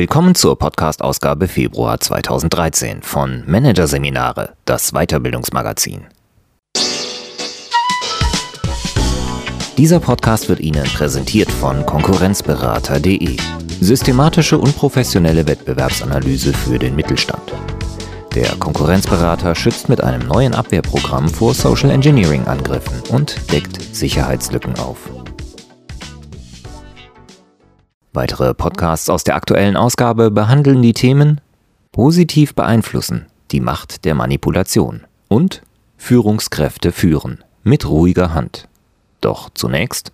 Willkommen zur Podcast-Ausgabe Februar 2013 von Managerseminare, das Weiterbildungsmagazin. Dieser Podcast wird Ihnen präsentiert von Konkurrenzberater.de. Systematische und professionelle Wettbewerbsanalyse für den Mittelstand. Der Konkurrenzberater schützt mit einem neuen Abwehrprogramm vor Social Engineering Angriffen und deckt Sicherheitslücken auf. Weitere Podcasts aus der aktuellen Ausgabe behandeln die Themen Positiv beeinflussen, die Macht der Manipulation und Führungskräfte führen mit ruhiger Hand. Doch zunächst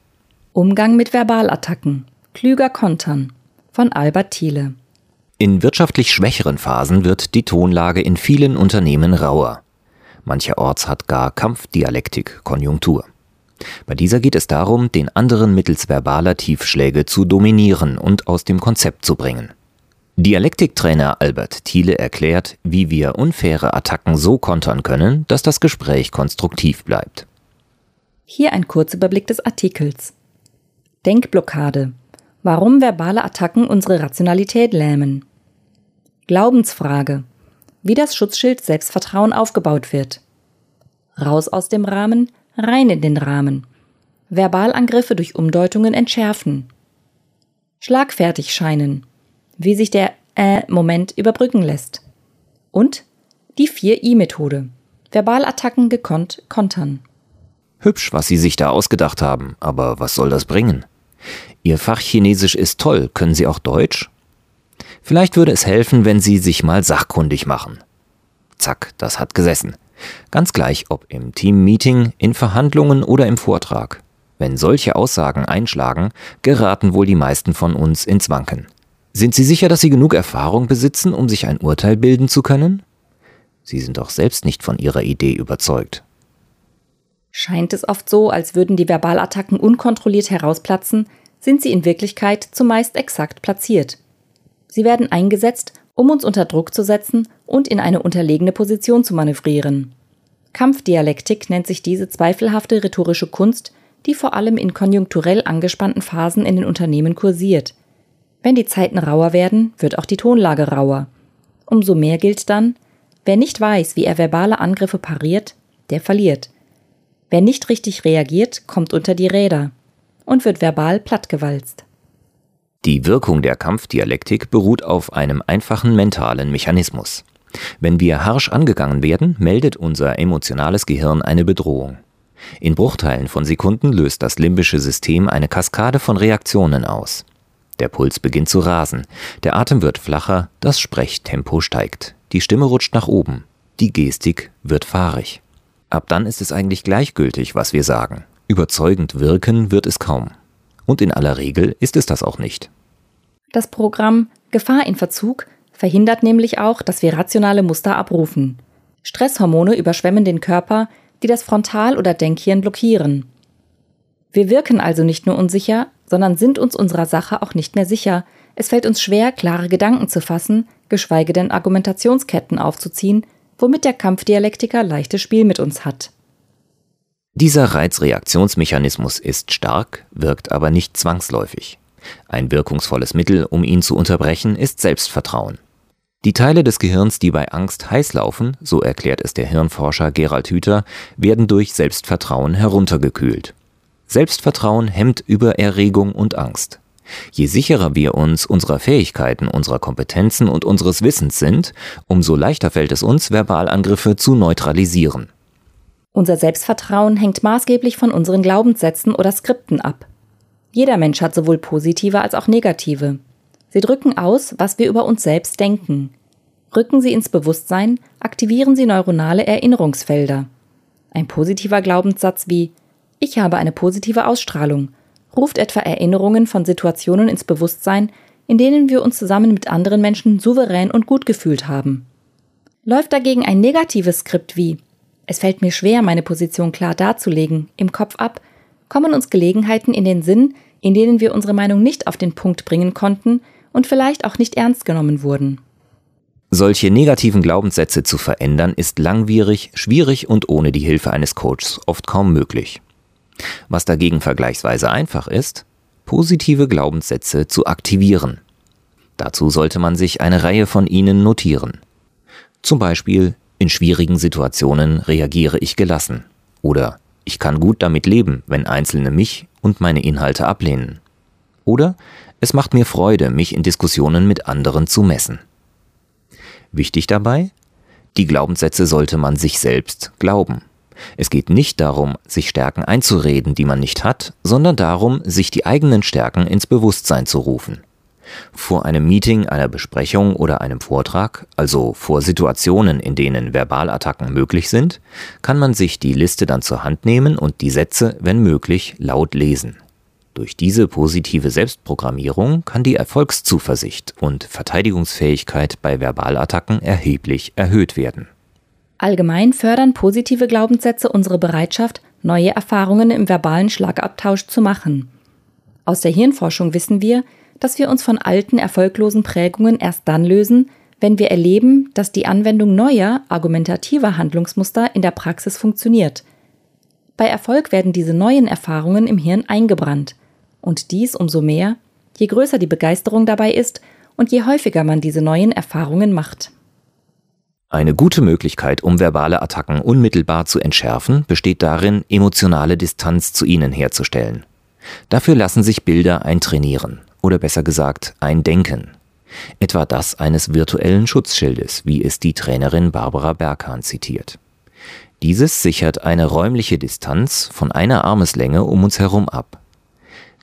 Umgang mit Verbalattacken, klüger kontern von Albert Thiele. In wirtschaftlich schwächeren Phasen wird die Tonlage in vielen Unternehmen rauer. Mancherorts hat gar Kampfdialektik Konjunktur. Bei dieser geht es darum, den anderen mittels verbaler Tiefschläge zu dominieren und aus dem Konzept zu bringen. Dialektiktrainer Albert Thiele erklärt, wie wir unfaire Attacken so kontern können, dass das Gespräch konstruktiv bleibt. Hier ein Kurzüberblick des Artikels. Denkblockade. Warum verbale Attacken unsere Rationalität lähmen. Glaubensfrage. Wie das Schutzschild Selbstvertrauen aufgebaut wird. Raus aus dem Rahmen, rein in den Rahmen. Verbalangriffe durch Umdeutungen entschärfen. Schlagfertig scheinen. Wie sich der Äh-Moment überbrücken lässt. Und die 4i-Methode. Verbalattacken gekonnt kontern. Hübsch, was Sie sich da ausgedacht haben, aber was soll das bringen? Ihr Fach Chinesisch ist toll, können Sie auch Deutsch? Vielleicht würde es helfen, wenn Sie sich mal sachkundig machen. Zack, das hat gesessen. Ganz gleich, ob im Teammeeting, in Verhandlungen oder im Vortrag. Wenn solche Aussagen einschlagen, geraten wohl die meisten von uns ins Wanken. Sind Sie sicher, dass Sie genug Erfahrung besitzen, um sich ein Urteil bilden zu können? Sie sind doch selbst nicht von Ihrer Idee überzeugt. Scheint es oft so, als würden die Verbalattacken unkontrolliert herausplatzen, sind sie in Wirklichkeit zumeist exakt platziert. Sie werden eingesetzt, um uns unter Druck zu setzen und in eine unterlegene Position zu manövrieren. Kampfdialektik nennt sich diese zweifelhafte rhetorische Kunst, die vor allem in konjunkturell angespannten Phasen in den Unternehmen kursiert. Wenn die Zeiten rauer werden, wird auch die Tonlage rauer. Umso mehr gilt dann, wer nicht weiß, wie er verbale Angriffe pariert, der verliert. Wer nicht richtig reagiert, kommt unter die Räder und wird verbal plattgewalzt. Die Wirkung der Kampfdialektik beruht auf einem einfachen mentalen Mechanismus. Wenn wir harsch angegangen werden, meldet unser emotionales Gehirn eine Bedrohung. In Bruchteilen von Sekunden löst das limbische System eine Kaskade von Reaktionen aus. Der Puls beginnt zu rasen, der Atem wird flacher, das Sprechtempo steigt, die Stimme rutscht nach oben, die Gestik wird fahrig. Ab dann ist es eigentlich gleichgültig, was wir sagen. Überzeugend wirken wird es kaum. Und in aller Regel ist es das auch nicht. Das Programm Gefahr in Verzug verhindert nämlich auch, dass wir rationale Muster abrufen. Stresshormone überschwemmen den Körper, die das Frontal- oder Denkhirn blockieren. Wir wirken also nicht nur unsicher, sondern sind uns unserer Sache auch nicht mehr sicher. Es fällt uns schwer, klare Gedanken zu fassen, geschweige denn Argumentationsketten aufzuziehen, womit der Kampfdialektiker leichtes Spiel mit uns hat. Dieser Reizreaktionsmechanismus ist stark, wirkt aber nicht zwangsläufig. Ein wirkungsvolles Mittel, um ihn zu unterbrechen, ist Selbstvertrauen. Die Teile des Gehirns, die bei Angst heiß laufen, so erklärt es der Hirnforscher Gerald Hüther, werden durch Selbstvertrauen heruntergekühlt. Selbstvertrauen hemmt Übererregung und Angst. Je sicherer wir uns unserer Fähigkeiten, unserer Kompetenzen und unseres Wissens sind, umso leichter fällt es uns, Verbalangriffe zu neutralisieren. Unser Selbstvertrauen hängt maßgeblich von unseren Glaubenssätzen oder Skripten ab. Jeder Mensch hat sowohl positive als auch negative. Sie drücken aus, was wir über uns selbst denken. Rücken sie ins Bewusstsein, aktivieren sie neuronale Erinnerungsfelder. Ein positiver Glaubenssatz wie Ich habe eine positive Ausstrahlung ruft etwa Erinnerungen von Situationen ins Bewusstsein, in denen wir uns zusammen mit anderen Menschen souverän und gut gefühlt haben. Läuft dagegen ein negatives Skript wie Es fällt mir schwer, meine Position klar darzulegen, im Kopf ab, kommen uns Gelegenheiten in den Sinn, in denen wir unsere Meinung nicht auf den Punkt bringen konnten und vielleicht auch nicht ernst genommen wurden. Solche negativen Glaubenssätze zu verändern ist langwierig, schwierig und ohne die Hilfe eines Coaches oft kaum möglich. Was dagegen vergleichsweise einfach ist, positive Glaubenssätze zu aktivieren. Dazu sollte man sich eine Reihe von ihnen notieren. Zum Beispiel, in schwierigen Situationen reagiere ich gelassen. Oder ich kann gut damit leben, wenn Einzelne mich und meine Inhalte ablehnen. Oder es macht mir Freude, mich in Diskussionen mit anderen zu messen. Wichtig dabei? Die Glaubenssätze sollte man sich selbst glauben. Es geht nicht darum, sich Stärken einzureden, die man nicht hat, sondern darum, sich die eigenen Stärken ins Bewusstsein zu rufen. Vor einem Meeting, einer Besprechung oder einem Vortrag, also vor Situationen, in denen Verbalattacken möglich sind, kann man sich die Liste dann zur Hand nehmen und die Sätze, wenn möglich, laut lesen. Durch diese positive Selbstprogrammierung kann die Erfolgszuversicht und Verteidigungsfähigkeit bei Verbalattacken erheblich erhöht werden. Allgemein fördern positive Glaubenssätze unsere Bereitschaft, neue Erfahrungen im verbalen Schlagabtausch zu machen. Aus der Hirnforschung wissen wir, dass wir uns von alten, erfolglosen Prägungen erst dann lösen, wenn wir erleben, dass die Anwendung neuer, argumentativer Handlungsmuster in der Praxis funktioniert. Bei Erfolg werden diese neuen Erfahrungen im Hirn eingebrannt. Und dies umso mehr, je größer die Begeisterung dabei ist und je häufiger man diese neuen Erfahrungen macht. Eine gute Möglichkeit, um verbale Attacken unmittelbar zu entschärfen, besteht darin, emotionale Distanz zu ihnen herzustellen. Dafür lassen sich Bilder eintrainieren, oder besser gesagt eindenken. Etwa das eines virtuellen Schutzschildes, wie es die Trainerin Barbara Berghahn zitiert. Dieses sichert eine räumliche Distanz von einer Armeslänge um uns herum ab.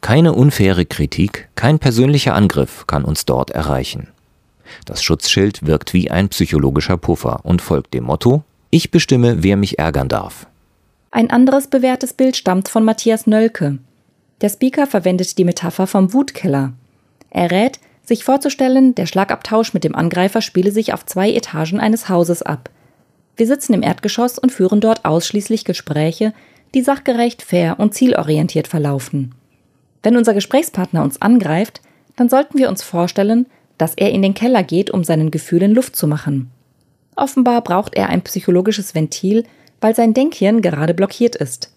Keine unfaire Kritik, kein persönlicher Angriff kann uns dort erreichen. Das Schutzschild wirkt wie ein psychologischer Puffer und folgt dem Motto Ich bestimme, wer mich ärgern darf. Ein anderes bewährtes Bild stammt von Matthias Nölke. Der Speaker verwendet die Metapher vom Wutkeller. Er rät, sich vorzustellen, der Schlagabtausch mit dem Angreifer spiele sich auf zwei Etagen eines Hauses ab. Wir sitzen im Erdgeschoss und führen dort ausschließlich Gespräche, die sachgerecht, fair und zielorientiert verlaufen. Wenn unser Gesprächspartner uns angreift, dann sollten wir uns vorstellen, dass er in den Keller geht, um seinen Gefühlen Luft zu machen. Offenbar braucht er ein psychologisches Ventil, weil sein Denkhirn gerade blockiert ist.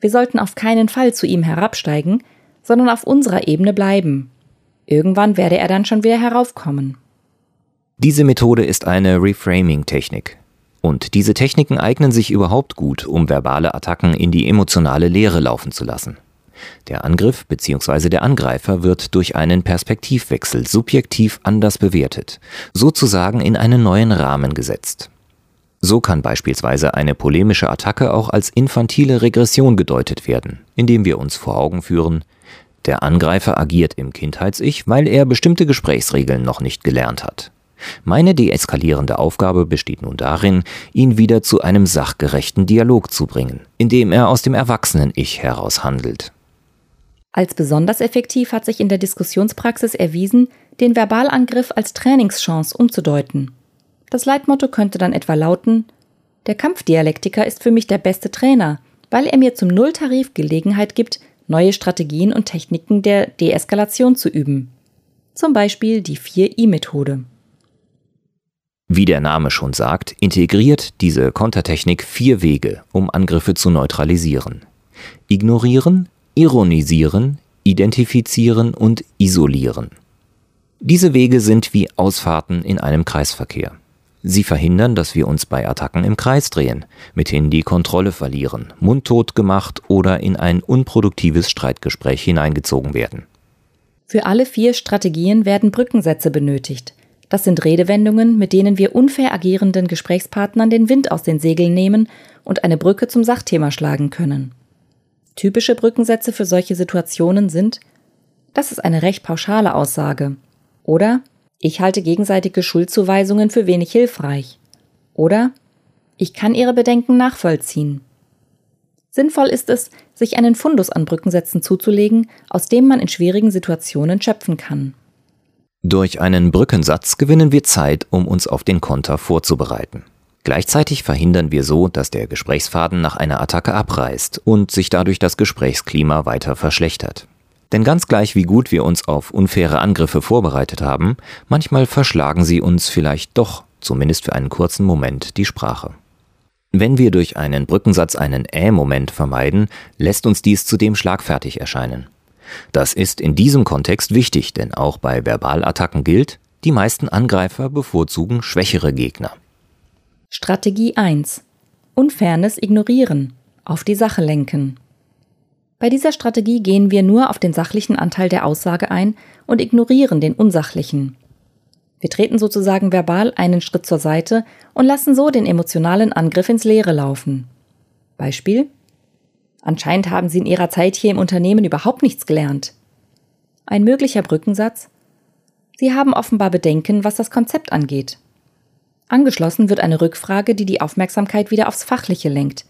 Wir sollten auf keinen Fall zu ihm herabsteigen, sondern auf unserer Ebene bleiben. Irgendwann werde er dann schon wieder heraufkommen. Diese Methode ist eine Reframing-Technik. Und diese Techniken eignen sich überhaupt gut, um verbale Attacken in die emotionale Leere laufen zu lassen. Der Angriff bzw. der Angreifer wird durch einen Perspektivwechsel subjektiv anders bewertet, sozusagen in einen neuen Rahmen gesetzt. So kann beispielsweise eine polemische Attacke auch als infantile Regression gedeutet werden, indem wir uns vor Augen führen, der Angreifer agiert im Kindheits-Ich, weil er bestimmte Gesprächsregeln noch nicht gelernt hat. Meine deeskalierende Aufgabe besteht nun darin, ihn wieder zu einem sachgerechten Dialog zu bringen, indem er aus dem Erwachsenen-Ich heraus handelt. Als besonders effektiv hat sich in der Diskussionspraxis erwiesen, den Verbalangriff als Trainingschance umzudeuten. Das Leitmotto könnte dann etwa lauten Der Kampfdialektiker ist für mich der beste Trainer, weil er mir zum Nulltarif Gelegenheit gibt, neue Strategien und Techniken der Deeskalation zu üben. Zum Beispiel die 4i-Methode. Wie der Name schon sagt, integriert diese Kontertechnik vier Wege, um Angriffe zu neutralisieren. Ignorieren, ironisieren, identifizieren und isolieren. Diese Wege sind wie Ausfahrten in einem Kreisverkehr. Sie verhindern, dass wir uns bei Attacken im Kreis drehen, mithin die Kontrolle verlieren, mundtot gemacht oder in ein unproduktives Streitgespräch hineingezogen werden. Für alle vier Strategien werden Brückensätze benötigt. Das sind Redewendungen, mit denen wir unfair agierenden Gesprächspartnern den Wind aus den Segeln nehmen und eine Brücke zum Sachthema schlagen können. Typische Brückensätze für solche Situationen sind Das ist eine recht pauschale Aussage oder Ich halte gegenseitige Schuldzuweisungen für wenig hilfreich oder Ich kann Ihre Bedenken nachvollziehen. Sinnvoll ist es, sich einen Fundus an Brückensätzen zuzulegen, aus dem man in schwierigen Situationen schöpfen kann. Durch einen Brückensatz gewinnen wir Zeit, um uns auf den Konter vorzubereiten. Gleichzeitig verhindern wir so, dass der Gesprächsfaden nach einer Attacke abreißt und sich dadurch das Gesprächsklima weiter verschlechtert. Denn ganz gleich wie gut wir uns auf unfaire Angriffe vorbereitet haben, manchmal verschlagen sie uns vielleicht doch, zumindest für einen kurzen Moment, die Sprache. Wenn wir durch einen Brückensatz einen Äh-Moment vermeiden, lässt uns dies zudem schlagfertig erscheinen. Das ist in diesem Kontext wichtig, denn auch bei Verbalattacken gilt, die meisten Angreifer bevorzugen schwächere Gegner. Strategie 1. Unfairness ignorieren, auf die Sache lenken. Bei dieser Strategie gehen wir nur auf den sachlichen Anteil der Aussage ein und ignorieren den unsachlichen. Wir treten sozusagen verbal einen Schritt zur Seite und lassen so den emotionalen Angriff ins Leere laufen. Beispiel Anscheinend haben Sie in Ihrer Zeit hier im Unternehmen überhaupt nichts gelernt. Ein möglicher Brückensatz Sie haben offenbar Bedenken, was das Konzept angeht. Angeschlossen wird eine Rückfrage, die die Aufmerksamkeit wieder aufs Fachliche lenkt.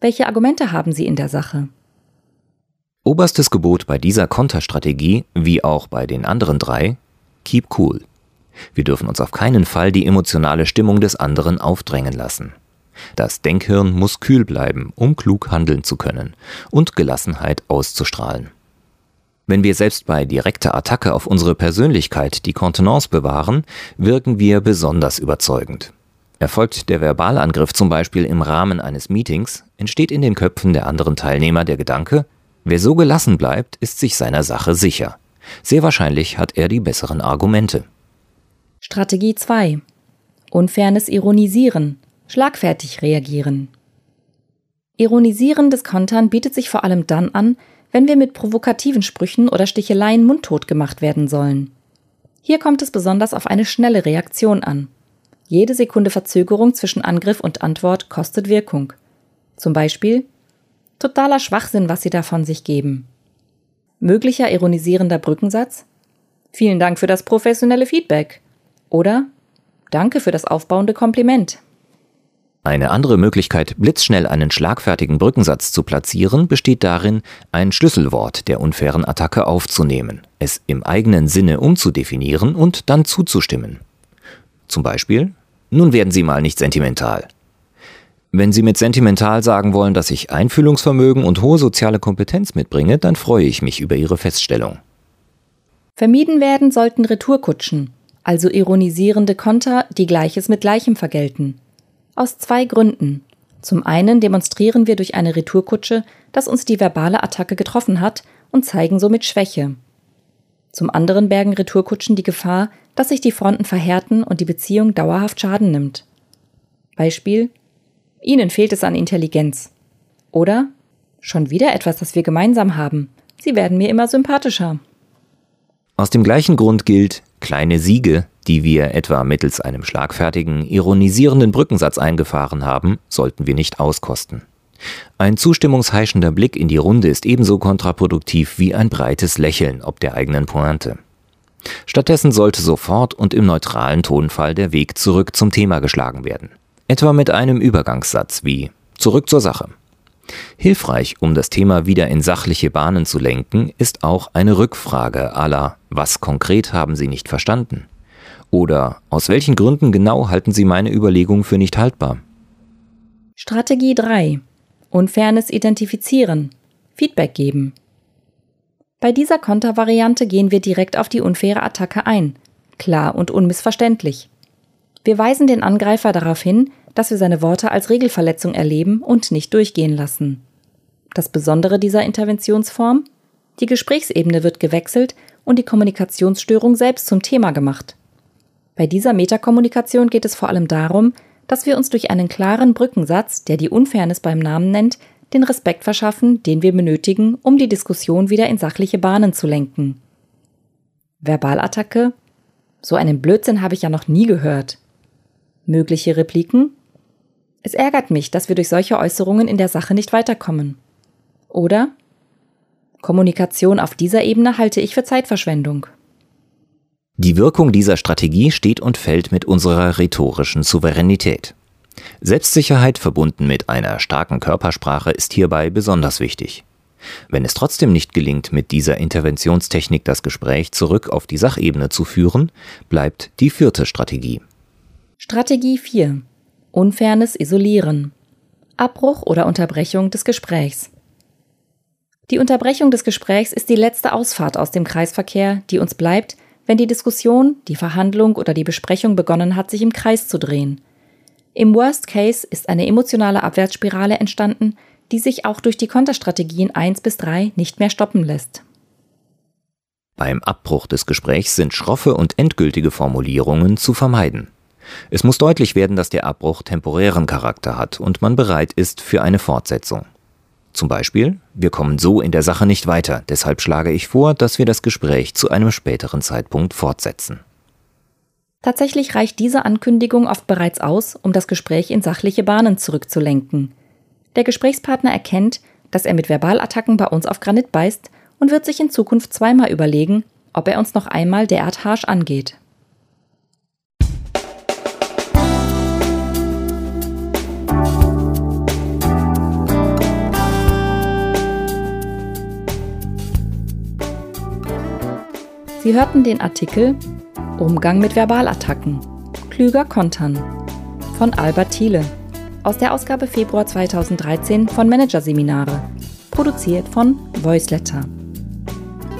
Welche Argumente haben Sie in der Sache? Oberstes Gebot bei dieser Konterstrategie, wie auch bei den anderen drei, keep cool. Wir dürfen uns auf keinen Fall die emotionale Stimmung des anderen aufdrängen lassen. Das Denkhirn muss kühl bleiben, um klug handeln zu können und Gelassenheit auszustrahlen. Wenn wir selbst bei direkter Attacke auf unsere Persönlichkeit die Kontenance bewahren, wirken wir besonders überzeugend. Erfolgt der Verbalangriff zum Beispiel im Rahmen eines Meetings, entsteht in den Köpfen der anderen Teilnehmer der Gedanke, wer so gelassen bleibt, ist sich seiner Sache sicher. Sehr wahrscheinlich hat er die besseren Argumente. Strategie 2. Unfairnes Ironisieren. Schlagfertig reagieren. Ironisierendes Kontern bietet sich vor allem dann an, wenn wir mit provokativen Sprüchen oder Sticheleien mundtot gemacht werden sollen. Hier kommt es besonders auf eine schnelle Reaktion an. Jede Sekunde Verzögerung zwischen Angriff und Antwort kostet Wirkung. Zum Beispiel totaler Schwachsinn, was Sie da von sich geben. Möglicher ironisierender Brückensatz Vielen Dank für das professionelle Feedback. Oder Danke für das aufbauende Kompliment. Eine andere Möglichkeit, blitzschnell einen schlagfertigen Brückensatz zu platzieren, besteht darin, ein Schlüsselwort der unfairen Attacke aufzunehmen, es im eigenen Sinne umzudefinieren und dann zuzustimmen. Zum Beispiel, nun werden Sie mal nicht sentimental. Wenn Sie mit sentimental sagen wollen, dass ich Einfühlungsvermögen und hohe soziale Kompetenz mitbringe, dann freue ich mich über Ihre Feststellung. Vermieden werden sollten Retourkutschen, also ironisierende Konter, die Gleiches mit Gleichem vergelten. Aus zwei Gründen. Zum einen demonstrieren wir durch eine Retourkutsche, dass uns die verbale Attacke getroffen hat und zeigen somit Schwäche. Zum anderen bergen Retourkutschen die Gefahr, dass sich die Fronten verhärten und die Beziehung dauerhaft Schaden nimmt. Beispiel Ihnen fehlt es an Intelligenz. Oder Schon wieder etwas, das wir gemeinsam haben. Sie werden mir immer sympathischer. Aus dem gleichen Grund gilt, kleine Siege die wir etwa mittels einem schlagfertigen, ironisierenden Brückensatz eingefahren haben, sollten wir nicht auskosten. Ein zustimmungsheischender Blick in die Runde ist ebenso kontraproduktiv wie ein breites Lächeln ob der eigenen Pointe. Stattdessen sollte sofort und im neutralen Tonfall der Weg zurück zum Thema geschlagen werden. Etwa mit einem Übergangssatz wie Zurück zur Sache. Hilfreich, um das Thema wieder in sachliche Bahnen zu lenken, ist auch eine Rückfrage aller Was konkret haben Sie nicht verstanden? Oder aus welchen Gründen genau halten Sie meine Überlegung für nicht haltbar? Strategie 3. Unfairness identifizieren. Feedback geben. Bei dieser Kontervariante gehen wir direkt auf die unfaire Attacke ein. Klar und unmissverständlich. Wir weisen den Angreifer darauf hin, dass wir seine Worte als Regelverletzung erleben und nicht durchgehen lassen. Das Besondere dieser Interventionsform? Die Gesprächsebene wird gewechselt und die Kommunikationsstörung selbst zum Thema gemacht. Bei dieser Metakommunikation geht es vor allem darum, dass wir uns durch einen klaren Brückensatz, der die Unfairness beim Namen nennt, den Respekt verschaffen, den wir benötigen, um die Diskussion wieder in sachliche Bahnen zu lenken. Verbalattacke? So einen Blödsinn habe ich ja noch nie gehört. Mögliche Repliken? Es ärgert mich, dass wir durch solche Äußerungen in der Sache nicht weiterkommen. Oder? Kommunikation auf dieser Ebene halte ich für Zeitverschwendung. Die Wirkung dieser Strategie steht und fällt mit unserer rhetorischen Souveränität. Selbstsicherheit verbunden mit einer starken Körpersprache ist hierbei besonders wichtig. Wenn es trotzdem nicht gelingt, mit dieser Interventionstechnik das Gespräch zurück auf die Sachebene zu führen, bleibt die vierte Strategie. Strategie 4. Unfairness isolieren. Abbruch oder Unterbrechung des Gesprächs. Die Unterbrechung des Gesprächs ist die letzte Ausfahrt aus dem Kreisverkehr, die uns bleibt, wenn die Diskussion, die Verhandlung oder die Besprechung begonnen hat, sich im Kreis zu drehen. Im Worst Case ist eine emotionale Abwärtsspirale entstanden, die sich auch durch die Konterstrategien 1 bis 3 nicht mehr stoppen lässt. Beim Abbruch des Gesprächs sind schroffe und endgültige Formulierungen zu vermeiden. Es muss deutlich werden, dass der Abbruch temporären Charakter hat und man bereit ist für eine Fortsetzung. Zum Beispiel, wir kommen so in der Sache nicht weiter, deshalb schlage ich vor, dass wir das Gespräch zu einem späteren Zeitpunkt fortsetzen. Tatsächlich reicht diese Ankündigung oft bereits aus, um das Gespräch in sachliche Bahnen zurückzulenken. Der Gesprächspartner erkennt, dass er mit Verbalattacken bei uns auf Granit beißt und wird sich in Zukunft zweimal überlegen, ob er uns noch einmal derart harsch angeht. Sie hörten den Artikel Umgang mit Verbalattacken. Klüger kontern von Albert Thiele aus der Ausgabe Februar 2013 von Managerseminare, produziert von Voiceletter.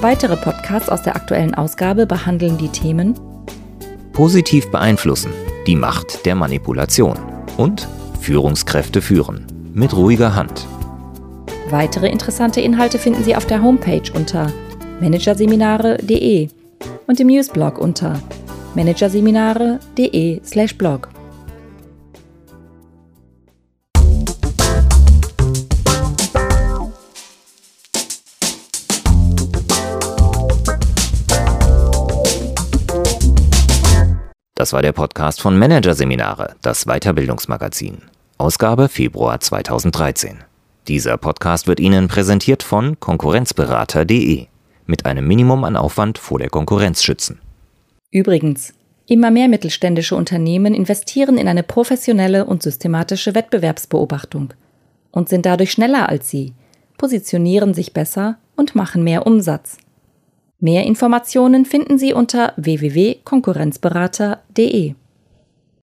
Weitere Podcasts aus der aktuellen Ausgabe behandeln die Themen Positiv beeinflussen, die Macht der Manipulation und Führungskräfte führen mit ruhiger Hand. Weitere interessante Inhalte finden Sie auf der Homepage unter managerseminare.de und im Newsblog unter managerseminare.de/blog. Das war der Podcast von Managerseminare, das Weiterbildungsmagazin. Ausgabe Februar 2013. Dieser Podcast wird Ihnen präsentiert von Konkurrenzberater.de mit einem Minimum an Aufwand vor der Konkurrenz schützen. Übrigens, immer mehr mittelständische Unternehmen investieren in eine professionelle und systematische Wettbewerbsbeobachtung und sind dadurch schneller als sie, positionieren sich besser und machen mehr Umsatz. Mehr Informationen finden Sie unter www.konkurrenzberater.de.